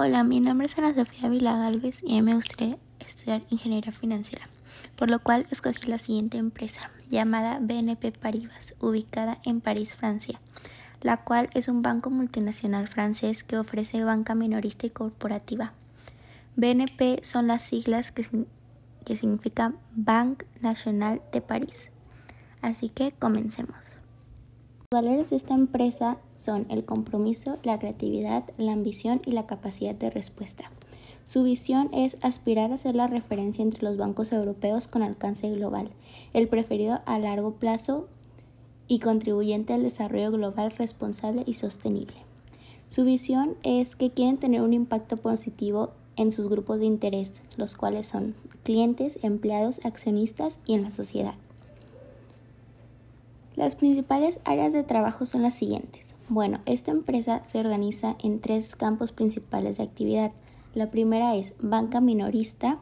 Hola, mi nombre es Ana Sofía Vila Galvez y me gustaría estudiar ingeniería financiera, por lo cual escogí la siguiente empresa, llamada BNP Paribas, ubicada en París, Francia, la cual es un banco multinacional francés que ofrece banca minorista y corporativa. BNP son las siglas que, que significan Banque National de París. Así que comencemos. Los valores de esta empresa son el compromiso, la creatividad, la ambición y la capacidad de respuesta. Su visión es aspirar a ser la referencia entre los bancos europeos con alcance global, el preferido a largo plazo y contribuyente al desarrollo global responsable y sostenible. Su visión es que quieren tener un impacto positivo en sus grupos de interés, los cuales son clientes, empleados, accionistas y en la sociedad. Las principales áreas de trabajo son las siguientes. Bueno, esta empresa se organiza en tres campos principales de actividad. La primera es banca minorista,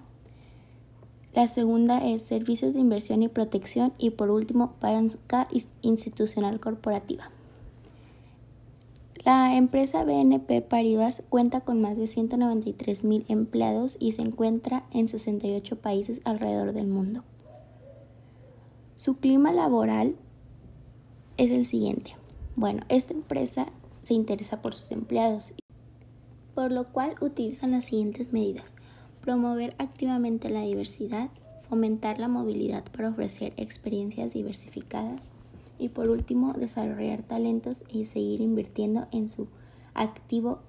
la segunda es servicios de inversión y protección y por último banca institucional corporativa. La empresa BNP Paribas cuenta con más de 193 mil empleados y se encuentra en 68 países alrededor del mundo. Su clima laboral es el siguiente. Bueno, esta empresa se interesa por sus empleados, por lo cual utilizan las siguientes medidas. Promover activamente la diversidad, fomentar la movilidad para ofrecer experiencias diversificadas y por último desarrollar talentos y seguir invirtiendo en su activo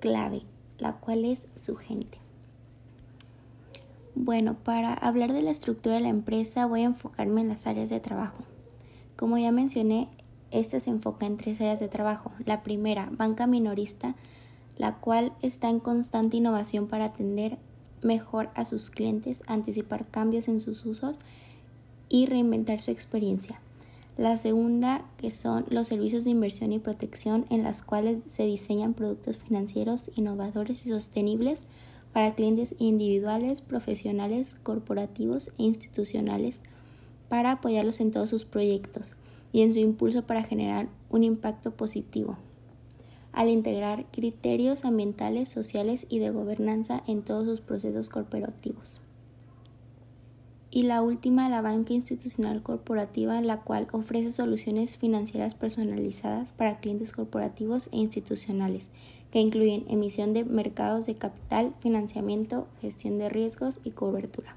clave, la cual es su gente. Bueno, para hablar de la estructura de la empresa voy a enfocarme en las áreas de trabajo. Como ya mencioné, esta se enfoca en tres áreas de trabajo. La primera, banca minorista, la cual está en constante innovación para atender mejor a sus clientes, anticipar cambios en sus usos y reinventar su experiencia. La segunda, que son los servicios de inversión y protección, en las cuales se diseñan productos financieros innovadores y sostenibles para clientes individuales, profesionales, corporativos e institucionales para apoyarlos en todos sus proyectos y en su impulso para generar un impacto positivo, al integrar criterios ambientales, sociales y de gobernanza en todos sus procesos corporativos. Y la última, la banca institucional corporativa, la cual ofrece soluciones financieras personalizadas para clientes corporativos e institucionales, que incluyen emisión de mercados de capital, financiamiento, gestión de riesgos y cobertura.